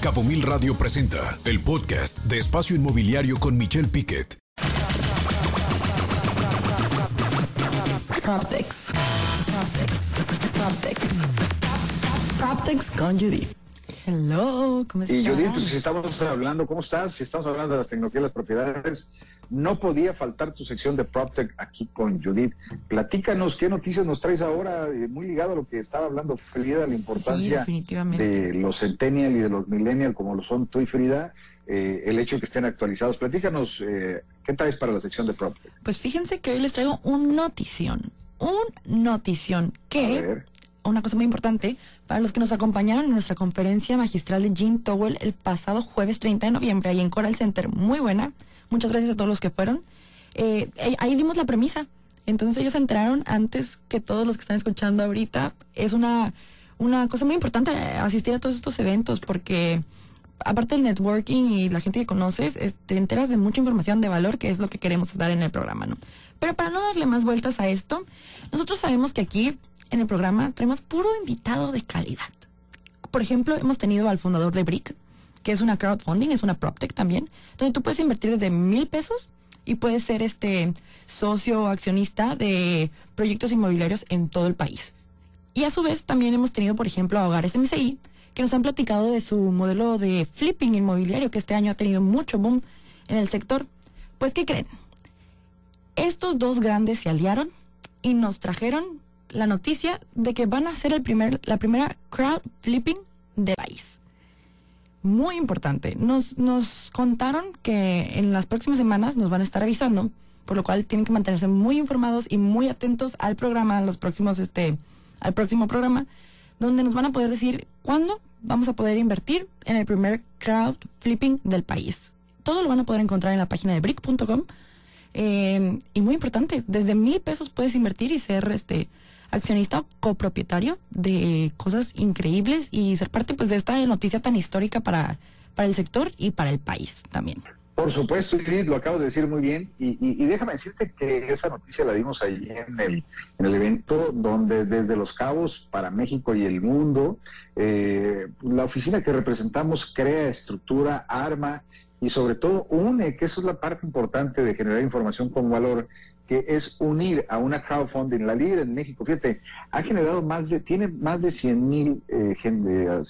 Cabo Mil Radio presenta el podcast de Espacio Inmobiliario con Michelle Piquet. Proptex. Proptex. Proptex. Proptex con Judith. Hello, ¿cómo estás? Y Judith, pues si estamos hablando, ¿cómo estás? Si estamos hablando de las tecnologías, las propiedades, no podía faltar tu sección de PropTech aquí con Judith. Platícanos qué noticias nos traes ahora, eh, muy ligado a lo que estaba hablando Frida, la importancia de los Centennial y de los Millennial, como lo son tú y Frida, eh, el hecho de que estén actualizados. Platícanos, eh, ¿qué traes para la sección de PropTech? Pues fíjense que hoy les traigo un notición, un notición que una cosa muy importante, para los que nos acompañaron en nuestra conferencia magistral de Jean Towell el pasado jueves 30 de noviembre, ahí en Coral Center, muy buena. Muchas gracias a todos los que fueron. Eh, ahí dimos la premisa. Entonces ellos entraron antes que todos los que están escuchando ahorita. Es una, una cosa muy importante asistir a todos estos eventos porque aparte del networking y la gente que conoces, te enteras de mucha información de valor que es lo que queremos dar en el programa, ¿no? Pero para no darle más vueltas a esto, nosotros sabemos que aquí en el programa tenemos puro invitado de calidad. Por ejemplo, hemos tenido al fundador de Brick, que es una crowdfunding, es una PropTech también, donde tú puedes invertir desde mil pesos y puedes ser este socio accionista de proyectos inmobiliarios en todo el país. Y a su vez también hemos tenido, por ejemplo, a Hogares MCI, que nos han platicado de su modelo de flipping inmobiliario, que este año ha tenido mucho boom en el sector. Pues, ¿qué creen? Estos dos grandes se aliaron y nos trajeron la noticia de que van a ser el primer, la primera crowd flipping del país. Muy importante. Nos, nos contaron que en las próximas semanas nos van a estar avisando, por lo cual tienen que mantenerse muy informados y muy atentos al programa, los próximos, este, al próximo programa, donde nos van a poder decir cuándo vamos a poder invertir en el primer crowd flipping del país. Todo lo van a poder encontrar en la página de brick.com. Eh, y muy importante, desde mil pesos puedes invertir y ser este accionista copropietario de cosas increíbles y ser parte pues de esta noticia tan histórica para, para el sector y para el país también. Por supuesto, Ingrid, lo acabo de decir muy bien. Y, déjame decirte que esa noticia la dimos ahí en el, en el evento, donde desde Los Cabos para México y el mundo, eh, la oficina que representamos crea estructura, arma y sobre todo une, que eso es la parte importante de generar información con valor, que es unir a una crowdfunding, la líder en México, fíjate, ha generado más de, tiene más de 100 mil eh, eh,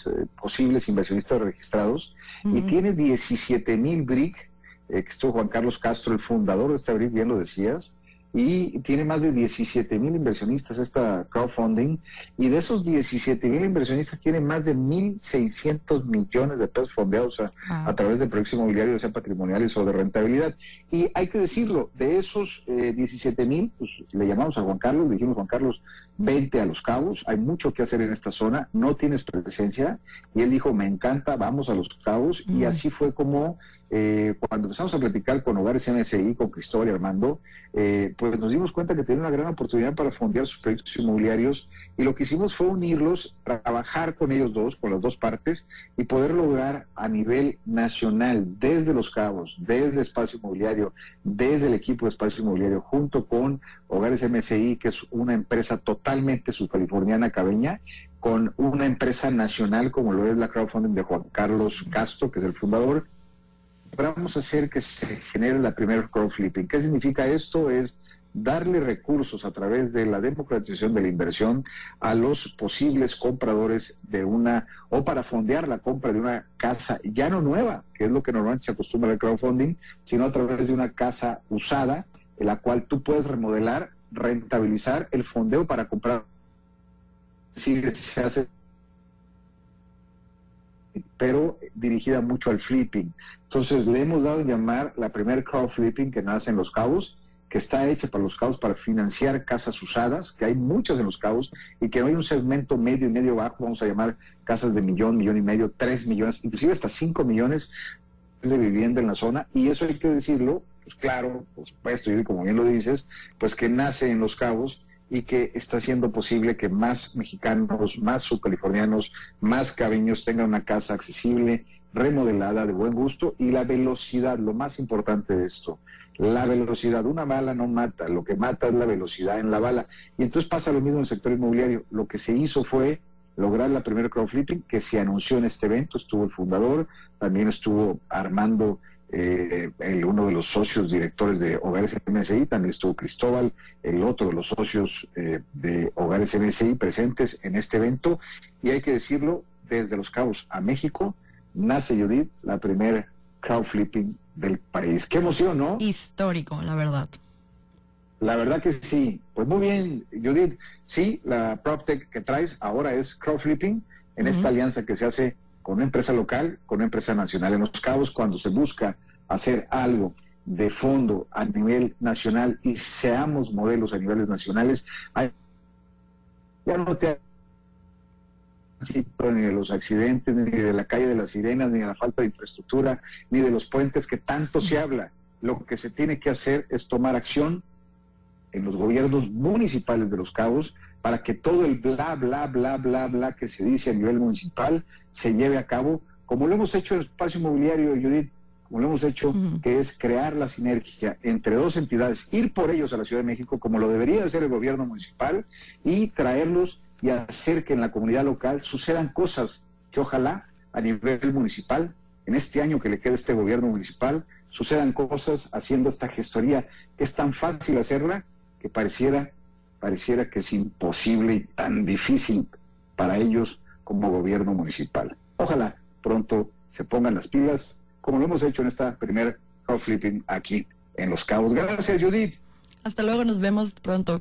posibles inversionistas registrados y tiene 17 mil BRIC, eh, que estuvo Juan Carlos Castro, el fundador de esta BRIC, bien lo decías, y tiene más de 17 mil inversionistas esta crowdfunding y de esos 17 mil inversionistas tiene más de 1.600 millones de pesos fondeados a, través del proyectos inmobiliarios, sea patrimoniales o de rentabilidad. Y hay que decirlo, de esos 17 eh, mil, pues le llamamos a Juan Carlos, le dijimos Juan Carlos, vente a Los Cabos, hay mucho que hacer en esta zona, no tienes presencia. Y él dijo, me encanta, vamos a Los Cabos. Y así fue como eh, cuando empezamos a platicar con Hogares MSI, con Cristóbal y Armando, eh, pues nos dimos cuenta que tenía una gran oportunidad para fondear sus proyectos inmobiliarios y lo que hicimos fue unirlos, trabajar con ellos dos, con las dos partes y poder lograr a nivel nacional, desde Los Cabos, desde Espacio Inmobiliario, desde el equipo de Espacio Inmobiliario, junto con Hogares MSI, que es una empresa totalmente subcaliforniana cabeña, con una empresa nacional como lo es la crowdfunding de Juan Carlos Castro, que es el fundador, vamos a hacer que se genere la primera crowdflipping. ¿Qué significa esto? Es darle recursos a través de la democratización de la inversión a los posibles compradores de una, o para fondear la compra de una casa ya no nueva, que es lo que normalmente se acostumbra al crowdfunding, sino a través de una casa usada, en la cual tú puedes remodelar, rentabilizar el fondeo para comprar. Si se hace pero dirigida mucho al flipping. Entonces le hemos dado a llamar la primer crowd flipping que nace en Los Cabos, que está hecha para Los Cabos para financiar casas usadas, que hay muchas en Los Cabos y que hay un segmento medio y medio bajo, vamos a llamar casas de millón, millón y medio, tres millones, inclusive hasta cinco millones de vivienda en la zona y eso hay que decirlo, pues claro, por supuesto, y como bien lo dices, pues que nace en Los Cabos y que está haciendo posible que más mexicanos, más subcalifornianos, más cabeños tengan una casa accesible, remodelada, de buen gusto y la velocidad, lo más importante de esto. La velocidad, una bala no mata, lo que mata es la velocidad en la bala. Y entonces pasa lo mismo en el sector inmobiliario. Lo que se hizo fue lograr la primera crowdflipping que se anunció en este evento. Estuvo el fundador, también estuvo Armando, eh, el, uno de los socios directores de Hogares MSI, también estuvo Cristóbal, el otro de los socios eh, de Hogares MSI presentes en este evento. Y hay que decirlo, desde Los Cabos a México, nace Judith, la primera crowdflipping del país. Qué emoción, ¿no? Histórico, la verdad. La verdad que sí. Pues muy bien, Judith. Sí, la PropTech que traes ahora es crowdflipping en esta alianza que se hace con una empresa local, con una empresa nacional. En los cabos, cuando se busca hacer algo de fondo a nivel nacional y seamos modelos a niveles nacionales, ya no te ni de los accidentes, ni de la calle de las sirenas, ni de la falta de infraestructura, ni de los puentes que tanto se habla. Lo que se tiene que hacer es tomar acción en los gobiernos municipales de los cabos para que todo el bla, bla, bla, bla, bla que se dice a nivel municipal se lleve a cabo, como lo hemos hecho en el espacio inmobiliario, Judith, como lo hemos hecho, que es crear la sinergia entre dos entidades, ir por ellos a la Ciudad de México, como lo debería hacer el gobierno municipal, y traerlos y hacer que en la comunidad local sucedan cosas que ojalá a nivel municipal, en este año que le queda este gobierno municipal, sucedan cosas haciendo esta gestoría, que es tan fácil hacerla que pareciera, pareciera que es imposible y tan difícil para ellos como gobierno municipal. Ojalá pronto se pongan las pilas, como lo hemos hecho en esta primera flipping aquí en Los Cabos. Gracias, Judith. Hasta luego, nos vemos pronto.